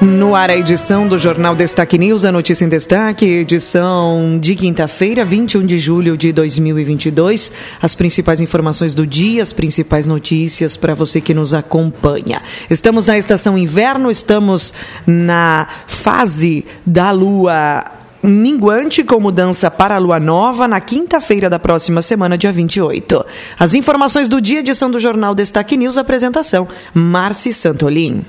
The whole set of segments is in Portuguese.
No ar, a edição do Jornal Destaque News, a notícia em destaque, edição de quinta-feira, 21 de julho de 2022. As principais informações do dia, as principais notícias para você que nos acompanha. Estamos na estação inverno, estamos na fase da lua minguante com mudança para a lua nova na quinta-feira da próxima semana, dia 28. As informações do dia, edição do Jornal Destaque News, apresentação, Marci Santolin.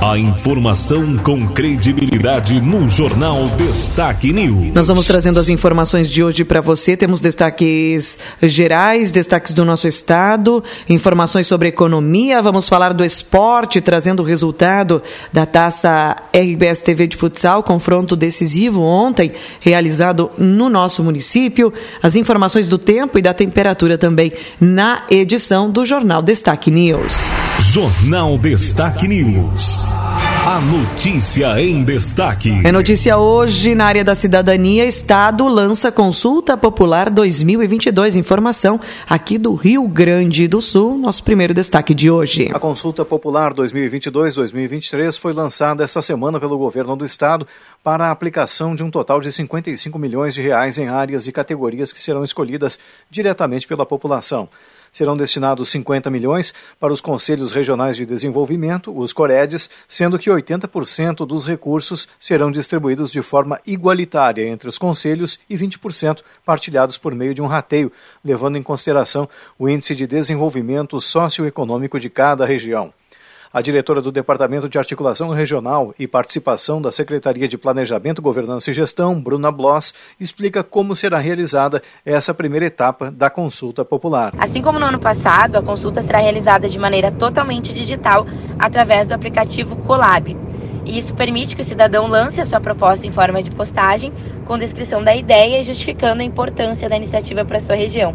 A informação com credibilidade no Jornal Destaque News. Nós vamos trazendo as informações de hoje para você. Temos destaques gerais, destaques do nosso estado, informações sobre economia. Vamos falar do esporte, trazendo o resultado da taça RBS TV de futsal, confronto decisivo ontem, realizado no nosso município. As informações do tempo e da temperatura também na edição do Jornal Destaque News. Jornal Destaque News. A notícia em destaque. É notícia hoje na área da cidadania. Estado lança consulta popular 2022. Informação aqui do Rio Grande do Sul. Nosso primeiro destaque de hoje. A consulta popular 2022-2023 foi lançada esta semana pelo governo do estado para a aplicação de um total de 55 milhões de reais em áreas e categorias que serão escolhidas diretamente pela população serão destinados 50 milhões para os Conselhos Regionais de Desenvolvimento, os COREDES, sendo que 80% dos recursos serão distribuídos de forma igualitária entre os conselhos e 20% partilhados por meio de um rateio, levando em consideração o índice de desenvolvimento socioeconômico de cada região. A diretora do Departamento de Articulação Regional e Participação da Secretaria de Planejamento, Governança e Gestão, Bruna Bloss, explica como será realizada essa primeira etapa da consulta popular. Assim como no ano passado, a consulta será realizada de maneira totalmente digital através do aplicativo Colab. E isso permite que o cidadão lance a sua proposta em forma de postagem, com descrição da ideia e justificando a importância da iniciativa para a sua região.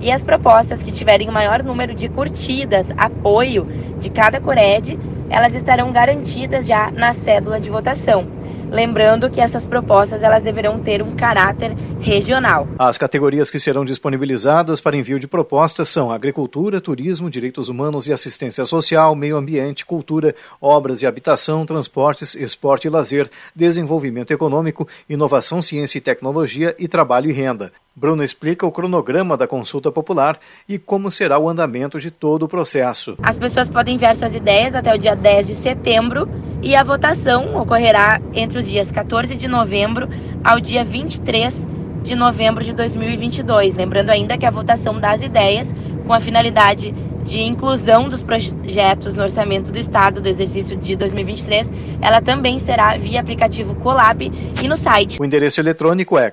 E as propostas que tiverem o maior número de curtidas, apoio de cada Cored, elas estarão garantidas já na cédula de votação. Lembrando que essas propostas elas deverão ter um caráter regional. As categorias que serão disponibilizadas para envio de propostas são agricultura, turismo, direitos humanos e assistência social, meio ambiente, cultura, obras e habitação, transportes, esporte e lazer, desenvolvimento econômico, inovação, ciência e tecnologia e trabalho e renda. Bruno explica o cronograma da consulta popular e como será o andamento de todo o processo. As pessoas podem enviar suas ideias até o dia 10 de setembro e a votação ocorrerá entre os dias 14 de novembro ao dia 23 de novembro de 2022. Lembrando ainda que a votação das ideias, com a finalidade de inclusão dos projetos no orçamento do Estado do exercício de 2023, ela também será via aplicativo Colab e no site. O endereço eletrônico é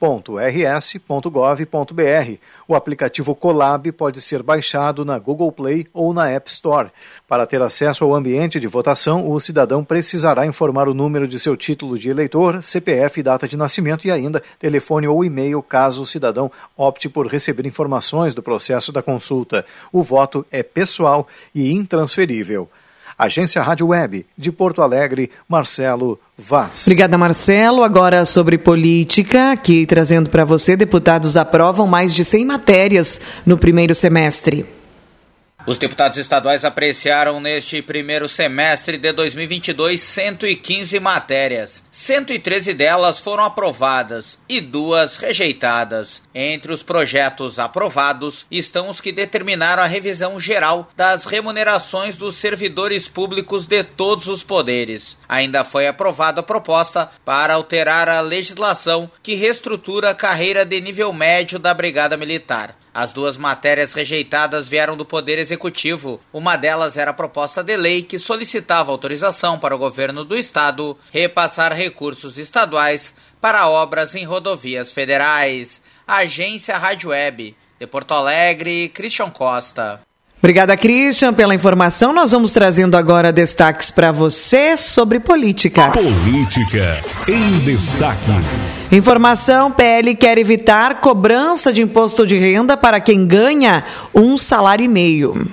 consultapopular.rs.gov.br. O aplicativo Colab pode ser baixado na Google Play ou na App Store. Para ter acesso ao ambiente de votação, o cidadão precisará informar o número de seu título de eleitor, CPF, data de nascimento e ainda telefone ou e-mail caso o cidadão opte por receber informações do processo da consulta. O voto é pessoal e intransferível. Agência Rádio Web, de Porto Alegre, Marcelo Vaz. Obrigada, Marcelo. Agora sobre política, aqui trazendo para você, deputados aprovam mais de 100 matérias no primeiro semestre. Os deputados estaduais apreciaram neste primeiro semestre de 2022 115 matérias. 113 delas foram aprovadas e duas rejeitadas. Entre os projetos aprovados estão os que determinaram a revisão geral das remunerações dos servidores públicos de todos os poderes. Ainda foi aprovada a proposta para alterar a legislação que reestrutura a carreira de nível médio da Brigada Militar. As duas matérias rejeitadas vieram do Poder Executivo. Uma delas era a proposta de lei que solicitava autorização para o governo do estado repassar recursos estaduais para obras em rodovias federais. Agência Rádio Web, de Porto Alegre, Christian Costa. Obrigada, Christian, pela informação. Nós vamos trazendo agora destaques para você sobre política. Política em destaque. Informação: PL quer evitar cobrança de imposto de renda para quem ganha um salário e meio.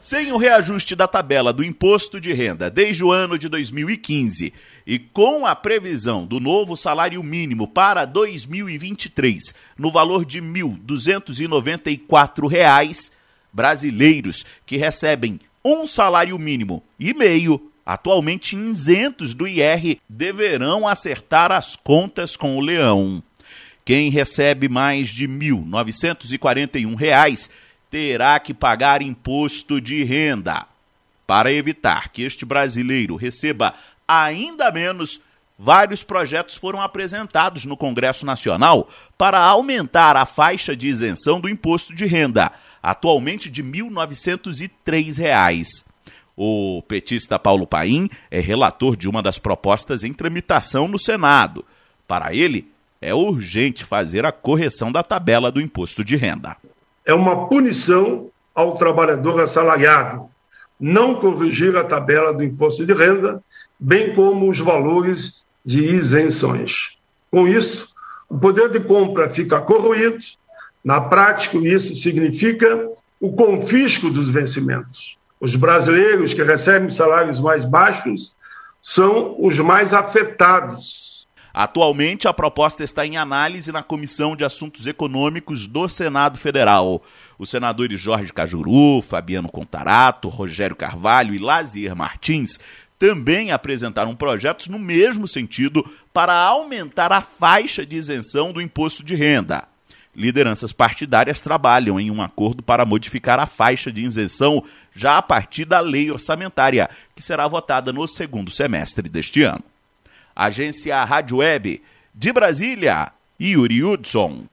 Sem o reajuste da tabela do imposto de renda desde o ano de 2015 e com a previsão do novo salário mínimo para 2023 no valor de R$ 1.294, brasileiros que recebem um salário mínimo e meio, atualmente isentos do IR, deverão acertar as contas com o leão. Quem recebe mais de R$ 1.941 terá que pagar imposto de renda. Para evitar que este brasileiro receba ainda menos, vários projetos foram apresentados no Congresso Nacional para aumentar a faixa de isenção do imposto de renda, atualmente de R$ 1.903. O petista Paulo Paim é relator de uma das propostas em tramitação no Senado. Para ele, é urgente fazer a correção da tabela do imposto de renda é uma punição ao trabalhador assalariado, não corrigir a tabela do imposto de renda, bem como os valores de isenções. Com isso, o poder de compra fica corroído. Na prática, isso significa o confisco dos vencimentos. Os brasileiros que recebem salários mais baixos são os mais afetados Atualmente, a proposta está em análise na Comissão de Assuntos Econômicos do Senado Federal. Os senadores Jorge Cajuru, Fabiano Contarato, Rogério Carvalho e Lazier Martins também apresentaram projetos no mesmo sentido para aumentar a faixa de isenção do imposto de renda. Lideranças partidárias trabalham em um acordo para modificar a faixa de isenção já a partir da lei orçamentária, que será votada no segundo semestre deste ano. Agência Rádio Web de Brasília, Yuri Hudson.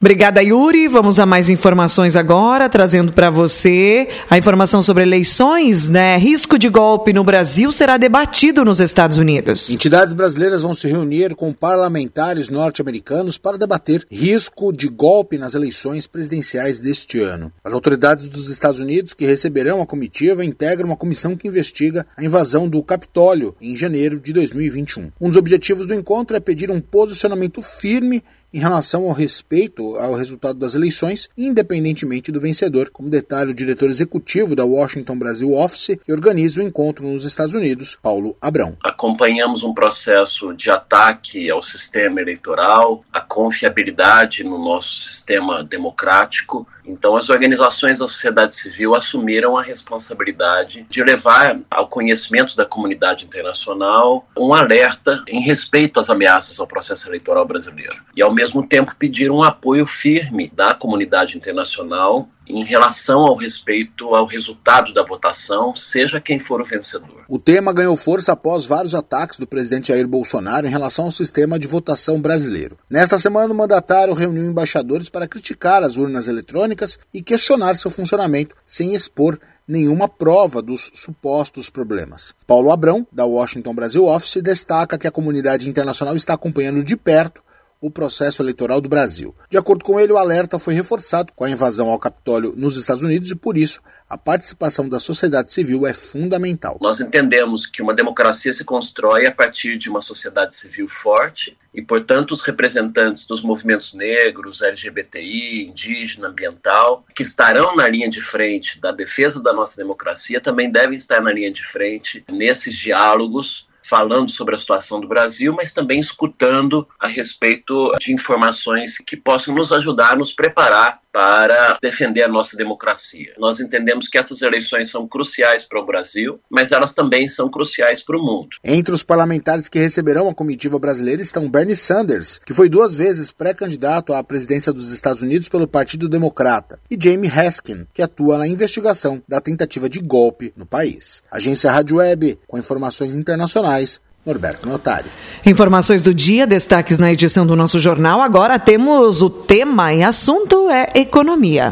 Obrigada, Yuri. Vamos a mais informações agora, trazendo para você a informação sobre eleições, né? Risco de golpe no Brasil será debatido nos Estados Unidos. Entidades brasileiras vão se reunir com parlamentares norte-americanos para debater risco de golpe nas eleições presidenciais deste ano. As autoridades dos Estados Unidos que receberão a comitiva integram uma comissão que investiga a invasão do Capitólio em janeiro de 2021. Um dos objetivos do encontro é pedir um posicionamento firme em relação ao respeito ao resultado das eleições, independentemente do vencedor, como detalha o diretor executivo da Washington Brasil Office, que organiza o encontro nos Estados Unidos, Paulo Abrão. Acompanhamos um processo de ataque ao sistema eleitoral, a confiabilidade no nosso sistema democrático então, as organizações da sociedade civil assumiram a responsabilidade de levar ao conhecimento da comunidade internacional um alerta em respeito às ameaças ao processo eleitoral brasileiro. E, ao mesmo tempo, pediram um apoio firme da comunidade internacional em relação ao respeito ao resultado da votação, seja quem for o vencedor. O tema ganhou força após vários ataques do presidente Jair Bolsonaro em relação ao sistema de votação brasileiro. Nesta semana, o mandatário reuniu embaixadores para criticar as urnas eletrônicas e questionar seu funcionamento sem expor nenhuma prova dos supostos problemas. Paulo Abrão, da Washington Brasil Office, destaca que a comunidade internacional está acompanhando de perto o processo eleitoral do Brasil. De acordo com ele, o alerta foi reforçado com a invasão ao Capitólio nos Estados Unidos e, por isso, a participação da sociedade civil é fundamental. Nós entendemos que uma democracia se constrói a partir de uma sociedade civil forte e, portanto, os representantes dos movimentos negros, LGBTI, indígena, ambiental, que estarão na linha de frente da defesa da nossa democracia, também devem estar na linha de frente nesses diálogos falando sobre a situação do Brasil, mas também escutando a respeito de informações que possam nos ajudar a nos preparar para defender a nossa democracia. Nós entendemos que essas eleições são cruciais para o Brasil, mas elas também são cruciais para o mundo. Entre os parlamentares que receberão a comitiva brasileira estão Bernie Sanders, que foi duas vezes pré-candidato à presidência dos Estados Unidos pelo Partido Democrata, e Jamie Haskin, que atua na investigação da tentativa de golpe no país. Agência Rádio Web, com informações internacionais, Norberto Notário. Informações do dia, destaques na edição do nosso jornal. Agora temos o tema em assunto é economia.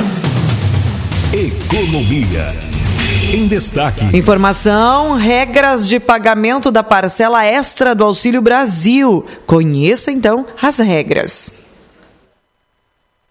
Economia. Em destaque. Informação: regras de pagamento da parcela extra do Auxílio Brasil. Conheça então as regras.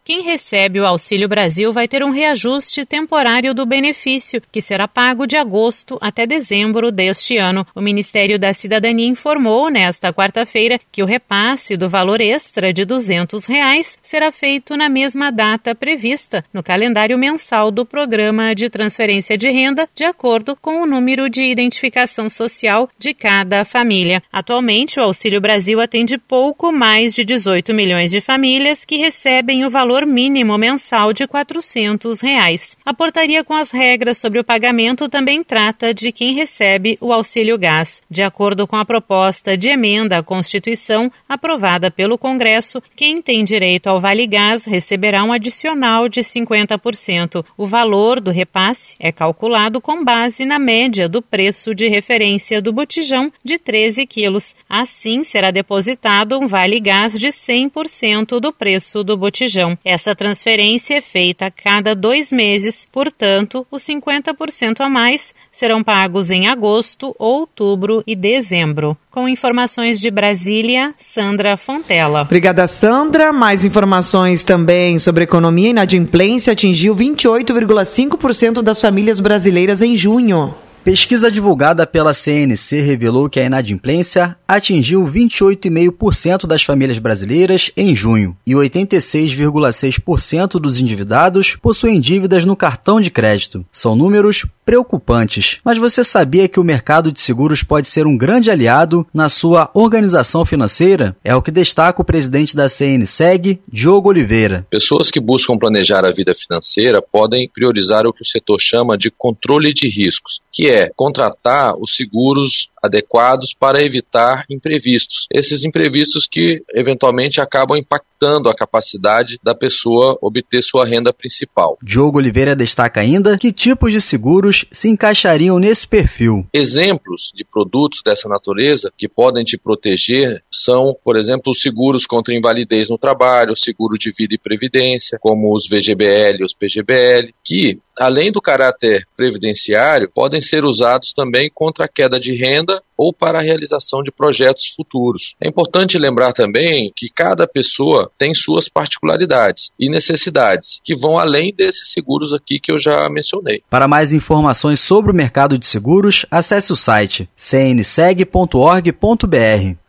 Quem recebe o Auxílio Brasil vai ter um reajuste temporário do benefício, que será pago de agosto até dezembro deste ano. O Ministério da Cidadania informou nesta quarta-feira que o repasse do valor extra de 200 reais será feito na mesma data prevista no calendário mensal do Programa de Transferência de Renda, de acordo com o número de identificação social de cada família. Atualmente, o Auxílio Brasil atende pouco mais de 18 milhões de famílias que recebem o valor mínimo mensal de 400 reais. A portaria com as regras sobre o pagamento também trata de quem recebe o auxílio gás. De acordo com a proposta de emenda à Constituição aprovada pelo Congresso, quem tem direito ao Vale Gás receberá um adicional de 50%. O valor do repasse é calculado com base na média do preço de referência do botijão de 13 quilos. Assim, será depositado um Vale Gás de 100% do preço do botijão. Essa transferência é feita a cada dois meses, portanto, os 50% a mais serão pagos em agosto, outubro e dezembro. Com informações de Brasília, Sandra Fontela. Obrigada, Sandra. Mais informações também sobre economia. Inadimplência atingiu 28,5% das famílias brasileiras em junho. Pesquisa divulgada pela CNC revelou que a inadimplência atingiu 28,5% das famílias brasileiras em junho e 86,6% dos endividados possuem dívidas no cartão de crédito. São números preocupantes. Mas você sabia que o mercado de seguros pode ser um grande aliado na sua organização financeira? É o que destaca o presidente da CNSEG, Diogo Oliveira. Pessoas que buscam planejar a vida financeira podem priorizar o que o setor chama de controle de riscos, que é contratar os seguros adequados para evitar imprevistos. Esses imprevistos que eventualmente acabam impactando a capacidade da pessoa obter sua renda principal. Diogo Oliveira destaca ainda que tipos de seguros se encaixariam nesse perfil. Exemplos de produtos dessa natureza que podem te proteger são, por exemplo, os seguros contra invalidez no trabalho, seguro de vida e previdência, como os VGBL e os PGBL, que além do caráter previdenciário, podem ser usados também contra a queda de renda ou para a realização de projetos futuros. É importante lembrar também que cada pessoa tem suas particularidades e necessidades que vão além desses seguros aqui que eu já mencionei. Para mais informações sobre o mercado de seguros, acesse o site cnseg.org.br.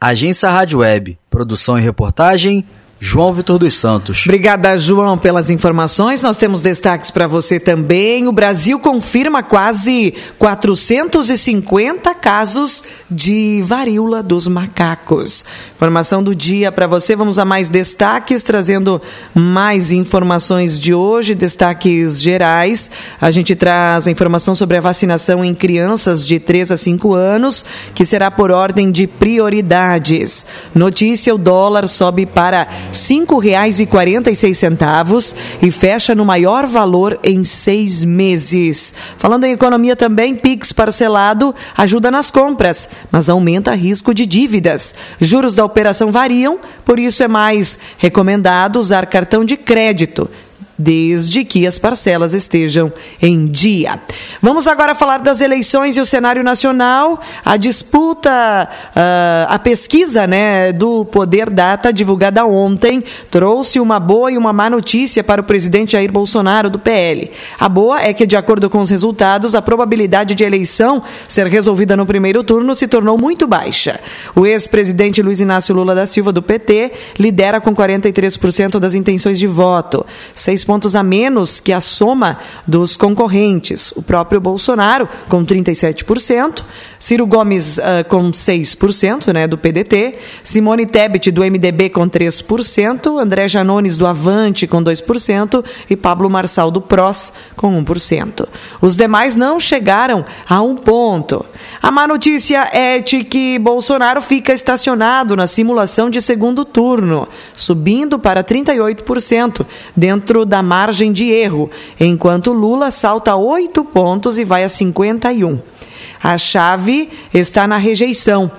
Agência Rádio Web. Produção e reportagem João Vitor dos Santos. Obrigada, João, pelas informações. Nós temos destaques para você também. O Brasil confirma quase 450 casos de varíola dos macacos. Informação do dia para você. Vamos a mais destaques, trazendo mais informações de hoje, destaques gerais. A gente traz a informação sobre a vacinação em crianças de 3 a 5 anos, que será por ordem de prioridades. Notícia: o dólar sobe para R$ 5,46 e fecha no maior valor em seis meses. Falando em economia também, Pix parcelado ajuda nas compras, mas aumenta risco de dívidas. Juros da operação variam, por isso é mais recomendado usar cartão de crédito desde que as parcelas estejam em dia. Vamos agora falar das eleições e o cenário nacional. A disputa, uh, a pesquisa né, do Poder Data, divulgada ontem, trouxe uma boa e uma má notícia para o presidente Jair Bolsonaro, do PL. A boa é que, de acordo com os resultados, a probabilidade de eleição ser resolvida no primeiro turno se tornou muito baixa. O ex-presidente Luiz Inácio Lula da Silva, do PT, lidera com 43% das intenções de voto. Seis pontos a menos que a soma dos concorrentes. O próprio Bolsonaro, com 37%, Ciro Gomes uh, com 6%, né, do PDT, Simone Tebet, do MDB, com 3%, André Janones, do Avante, com 2%, e Pablo Marçal, do PROS, com 1%. Os demais não chegaram a um ponto. A má notícia é de que Bolsonaro fica estacionado na simulação de segundo turno, subindo para 38%, dentro da margem de erro, enquanto Lula salta 8 pontos e vai a 51. A chave está na rejeição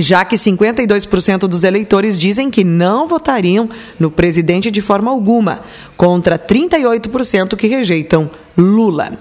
já que 52% dos eleitores dizem que não votariam no presidente de forma alguma, contra 38% que rejeitam Lula.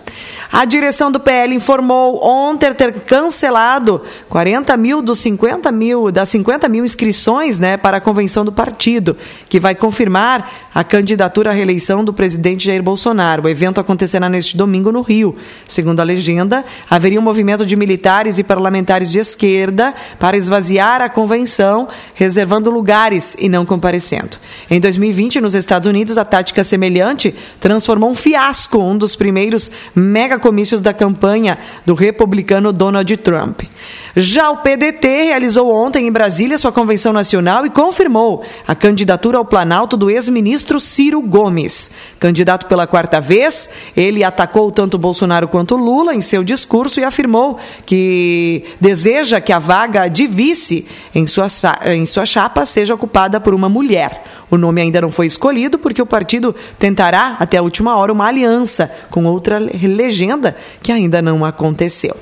A direção do PL informou ontem ter cancelado 40 mil dos 50 mil, das 50 mil inscrições né, para a convenção do partido, que vai confirmar a candidatura à reeleição do presidente Jair Bolsonaro. O evento acontecerá neste domingo no Rio. Segundo a legenda, haveria um movimento de militares e parlamentares de esquerda para esvaziar a convenção, reservando lugares e não comparecendo. Em 2020, nos Estados Unidos, a tática semelhante transformou um fiasco um dos primeiros megacomícios da campanha do republicano Donald Trump. Já o PDT realizou ontem em Brasília sua convenção nacional e confirmou a candidatura ao Planalto do ex-ministro Ciro Gomes. Candidato pela quarta vez, ele atacou tanto Bolsonaro quanto Lula em seu discurso e afirmou que deseja que a vaga de vice em sua, em sua chapa seja ocupada por uma mulher. O nome ainda não foi escolhido porque o partido tentará, até a última hora, uma aliança com outra legenda que ainda não aconteceu.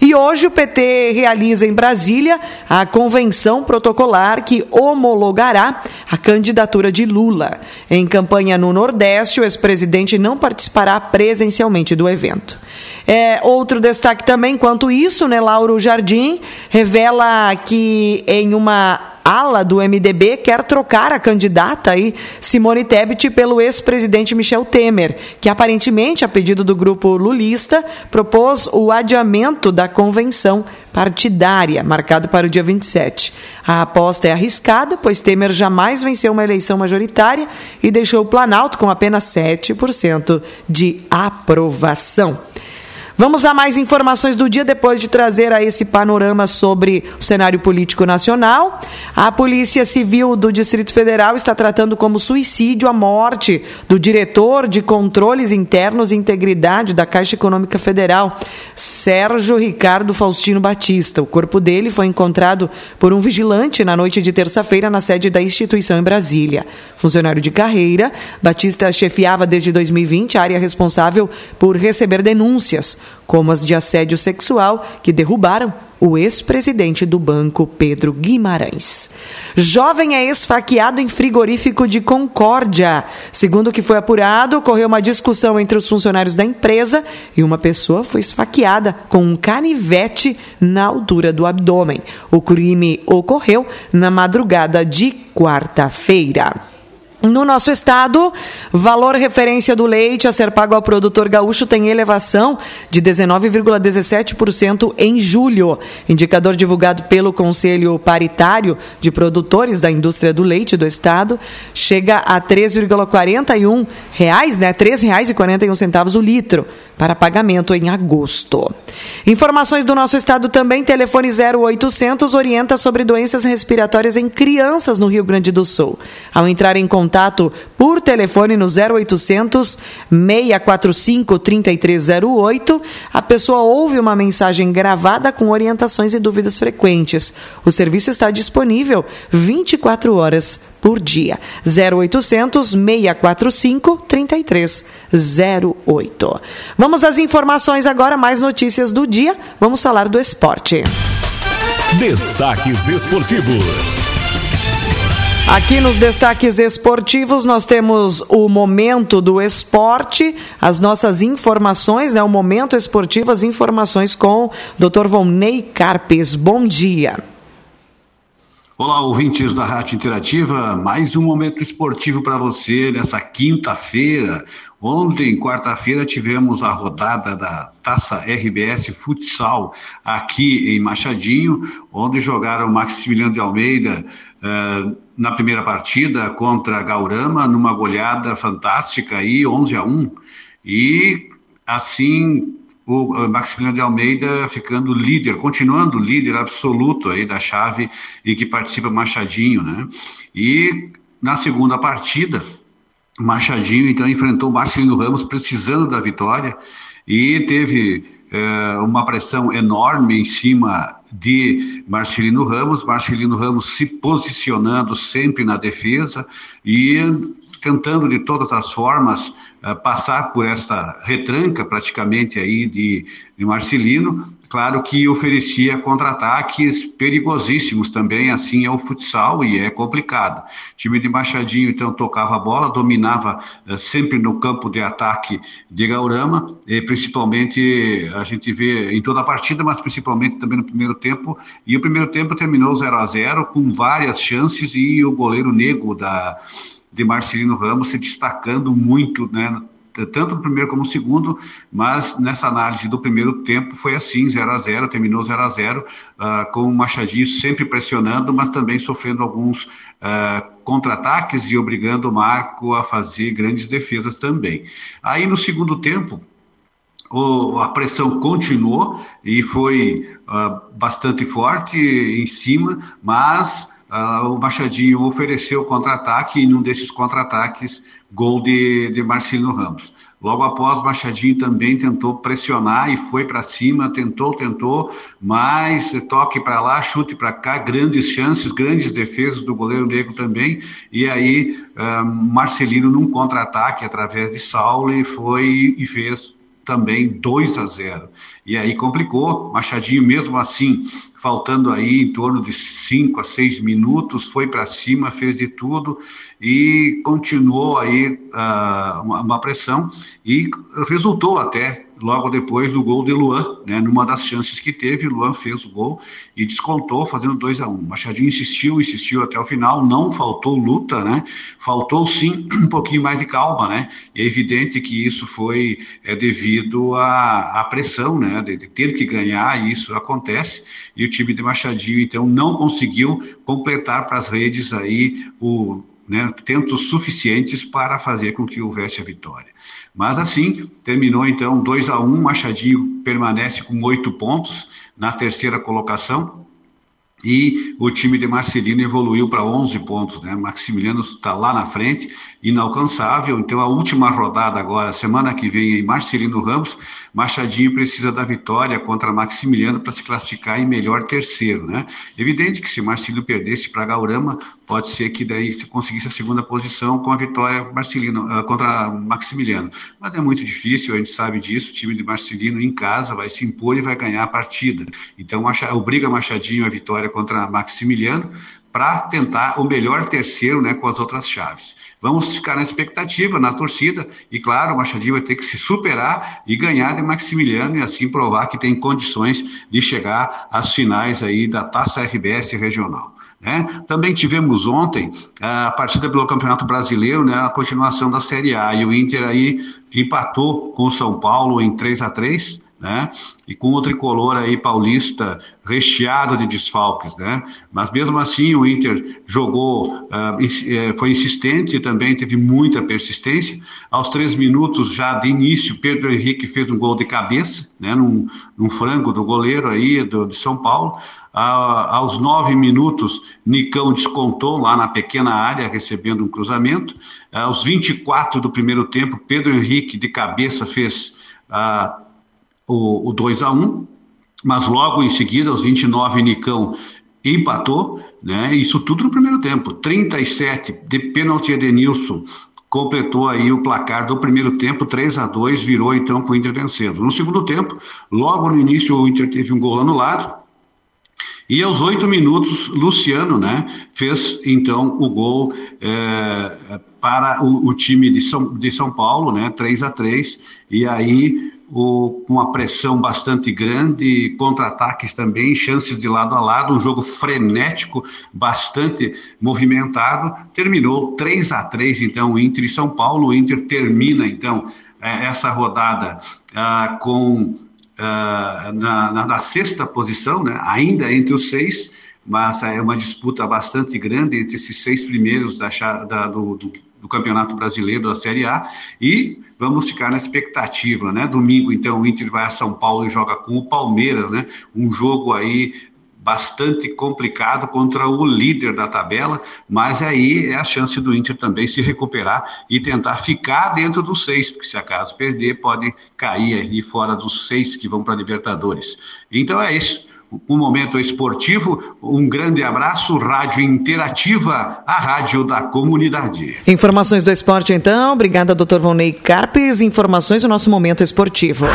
E hoje o PT realiza em Brasília a convenção protocolar que homologará a candidatura de Lula. Em campanha no Nordeste, o ex-presidente não participará presencialmente do evento. É, outro destaque também, quanto isso, né, Lauro Jardim revela que em uma ala do MDB quer trocar a candidata aí, Simone Tebet pelo ex-presidente Michel Temer, que aparentemente, a pedido do grupo lulista, propôs o adiamento da convenção partidária, marcado para o dia 27. A aposta é arriscada, pois Temer jamais venceu uma eleição majoritária e deixou o Planalto com apenas 7% de aprovação. Vamos a mais informações do dia depois de trazer a esse panorama sobre o cenário político nacional. A Polícia Civil do Distrito Federal está tratando como suicídio a morte do diretor de controles internos e integridade da Caixa Econômica Federal, Sérgio Ricardo Faustino Batista. O corpo dele foi encontrado por um vigilante na noite de terça-feira na sede da instituição em Brasília. Funcionário de carreira, Batista chefiava desde 2020 a área responsável por receber denúncias como as de assédio sexual que derrubaram o ex-presidente do banco, Pedro Guimarães. Jovem é esfaqueado em frigorífico de Concórdia. Segundo o que foi apurado, ocorreu uma discussão entre os funcionários da empresa e uma pessoa foi esfaqueada com um canivete na altura do abdômen. O crime ocorreu na madrugada de quarta-feira. No nosso estado, valor referência do leite a ser pago ao produtor gaúcho tem elevação de 19,17% em julho. Indicador divulgado pelo Conselho Paritário de Produtores da Indústria do Leite do Estado chega a 3,41 reais, né? R$ 3,41 o litro para pagamento em agosto. Informações do nosso estado também, telefone 0800 orienta sobre doenças respiratórias em crianças no Rio Grande do Sul. Ao entrar em contato por telefone no 0800 645 3308, a pessoa ouve uma mensagem gravada com orientações e dúvidas frequentes. O serviço está disponível 24 horas por dia. 0800 645 3308. Vamos às informações agora, mais notícias do dia. Vamos falar do esporte. Destaques esportivos. Aqui nos destaques esportivos nós temos o momento do esporte, as nossas informações, né? O momento esportivo, as informações com Dr. Volney Carpes. Bom dia. Olá, ouvintes da Rádio Interativa, mais um momento esportivo para você nessa quinta-feira. Ontem, quarta-feira, tivemos a rodada da Taça RBS Futsal aqui em Machadinho, onde jogaram Maximiliano de Almeida uh, na primeira partida contra Gaurama, numa goleada fantástica aí, 11 a 1. E assim o eh, Maximiliano de Almeida ficando líder, continuando líder absoluto aí da chave e que participa Machadinho, né? E na segunda partida, Machadinho então enfrentou Marcelino Ramos precisando da vitória e teve é, uma pressão enorme em cima de Marcelino Ramos, Marcelino Ramos se posicionando sempre na defesa e tentando de todas as formas uh, passar por esta retranca praticamente aí de, de Marcelino, claro que oferecia contra-ataques perigosíssimos também, assim é o futsal e é complicado. O time de Machadinho então tocava a bola, dominava uh, sempre no campo de ataque de Gaurama, e principalmente a gente vê em toda a partida, mas principalmente também no primeiro tempo, e o primeiro tempo terminou 0 a 0 com várias chances e o goleiro Nego da de Marcelino Ramos se destacando muito, né, tanto no primeiro como no segundo, mas nessa análise do primeiro tempo foi assim, 0 a 0 terminou 0 a 0 uh, com o Machadinho sempre pressionando, mas também sofrendo alguns uh, contra-ataques e obrigando o Marco a fazer grandes defesas também. Aí no segundo tempo, o, a pressão continuou e foi uh, bastante forte em cima, mas Uh, o Machadinho ofereceu contra-ataque e num desses contra-ataques, gol de, de Marcelino Ramos. Logo após, Machadinho também tentou pressionar e foi para cima, tentou, tentou, mas toque para lá, chute para cá, grandes chances, grandes defesas do goleiro negro também. E aí, uh, Marcelino, num contra-ataque através de Saulo, foi e fez também 2 a 0. E aí complicou, Machadinho mesmo assim, faltando aí em torno de 5 a 6 minutos, foi para cima, fez de tudo e continuou aí uh, uma, uma pressão e resultou até logo depois do gol de Luan, né, numa das chances que teve, Luan fez o gol e descontou fazendo 2 a 1 um. Machadinho insistiu, insistiu até o final, não faltou luta, né? Faltou sim um pouquinho mais de calma, né? É evidente que isso foi é, devido à, à pressão, né? De, de, ter que ganhar, e isso acontece, e o time de Machadinho então não conseguiu completar para as redes aí o né, tentos suficientes para fazer com que houvesse a vitória. Mas assim, terminou então 2 a 1 um, Machadinho permanece com oito pontos na terceira colocação, e o time de Marcelino evoluiu para 11 pontos, né? Maximiliano está lá na frente, inalcançável. Então, a última rodada agora, semana que vem, em Marcelino Ramos, Machadinho precisa da vitória contra Maximiliano para se classificar em melhor terceiro, né? Evidente que se Marcelino perdesse para Gaurama, pode ser que daí se conseguisse a segunda posição com a vitória Marcelino, uh, contra Maximiliano. Mas é muito difícil, a gente sabe disso. O time de Marcelino em casa vai se impor e vai ganhar a partida. Então, obriga Machadinho a vitória contra Maximiliano para tentar o melhor terceiro né, com as outras chaves. Vamos ficar na expectativa, na torcida, e claro, o Machadinho vai ter que se superar e ganhar de Maximiliano e assim provar que tem condições de chegar às finais aí da Taça RBS regional. Né? Também tivemos ontem a partida pelo Campeonato Brasileiro, né, a continuação da Série A, e o Inter aí empatou com o São Paulo em 3 a 3 né? E com o tricolor aí paulista recheado de desfalques, né? Mas mesmo assim o Inter jogou, uh, foi insistente e também teve muita persistência. Aos três minutos já de início, Pedro Henrique fez um gol de cabeça, né? Num, num frango do goleiro aí do, de São Paulo. Uh, aos nove minutos, Nicão descontou lá na pequena área, recebendo um cruzamento. Uh, aos 24 do primeiro tempo, Pedro Henrique de cabeça fez uh, o, o 2 a 1 mas logo em seguida, aos 29, Nicão empatou, né? Isso tudo no primeiro tempo. 37 de pênalti Edenilson completou aí o placar do primeiro tempo, 3 a 2 virou então com o Inter vencendo. No segundo tempo, logo no início o Inter teve um gol anulado, e aos oito minutos, Luciano né, fez então o gol é, para o, o, time de São, de São Paulo, né, 3 a 3 e aí com uma pressão bastante grande, contra-ataques também, chances de lado a lado, um jogo frenético, bastante movimentado. Terminou 3 a 3 então, o Inter e São Paulo. O Inter termina, então, é, essa rodada ah, com ah, na, na, na, sexta posição, né, ainda entre os seis, mas é uma disputa bastante grande entre esses seis primeiros da, da, do, do, do Campeonato Brasileiro da Série A e vamos ficar na expectativa, né? Domingo, então, o Inter vai a São Paulo e joga com o Palmeiras, né? Um jogo aí bastante complicado contra o líder da tabela, mas aí é a chance do Inter também se recuperar e tentar ficar dentro dos seis, porque se acaso perder, pode cair aí fora dos seis que vão para a Libertadores. Então é isso. O momento esportivo. Um grande abraço, Rádio Interativa, a rádio da comunidade. Informações do esporte, então. Obrigada, doutor Vonei Carpes. Informações do nosso momento esportivo.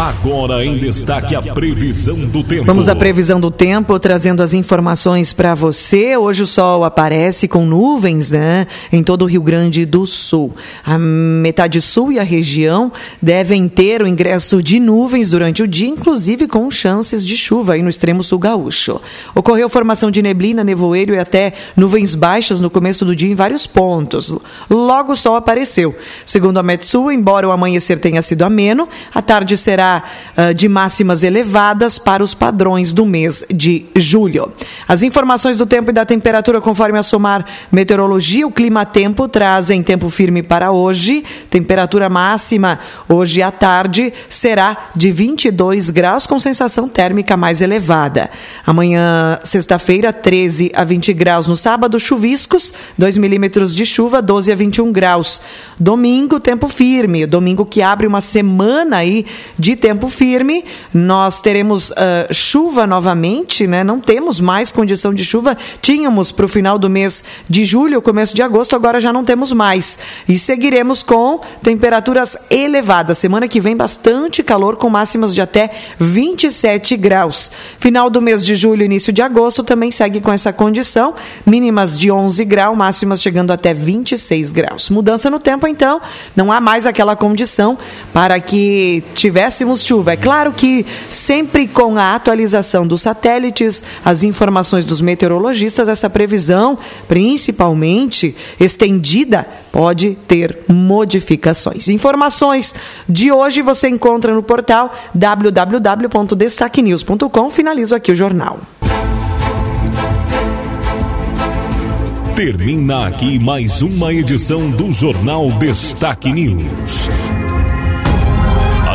Agora em destaque a previsão do tempo. Vamos à previsão do tempo, trazendo as informações para você. Hoje o sol aparece com nuvens, né, em todo o Rio Grande do Sul. A metade sul e a região devem ter o ingresso de nuvens durante o dia, inclusive com chances de chuva aí no extremo sul gaúcho. Ocorreu formação de neblina, nevoeiro e até nuvens baixas no começo do dia em vários pontos. Logo o sol apareceu. Segundo a Metsul, embora o amanhecer tenha sido ameno, a tarde será uh, de máximas elevadas para os padrões do mês de julho. As informações do tempo e da temperatura conforme a Somar Meteorologia, o clima tempo trazem tempo firme para hoje. Temperatura máxima hoje à tarde será de 22 graus com sensação térmica mais elevada. Amanhã, sexta-feira, 13 a 20 graus no sábado, chuviscos, 2 milímetros de chuva, 12 a 21 graus. Domingo, tempo firme. Domingo que abre uma semana aí de tempo firme. Nós teremos uh, chuva novamente, né? Não temos mais condição de chuva. Tínhamos para o final do mês de julho, começo de agosto, agora já não temos mais. E seguiremos com temperaturas elevadas. Semana que vem, bastante calor, com máximas de até 27 graus. Final do mês de julho, início de agosto, também segue com essa condição. Mínimas de 11 graus, máximas chegando até 26 graus. Mudança no tempo, então, não há mais aquela condição para que tivéssemos chuva. É claro que sempre com a atualização dos satélites, as informações dos meteorologistas, essa previsão, principalmente estendida, pode ter modificações. Informações de hoje você encontra no portal www.destaquenews.com. Finalizo aqui o jornal. Termina aqui mais uma edição do Jornal Destaque News.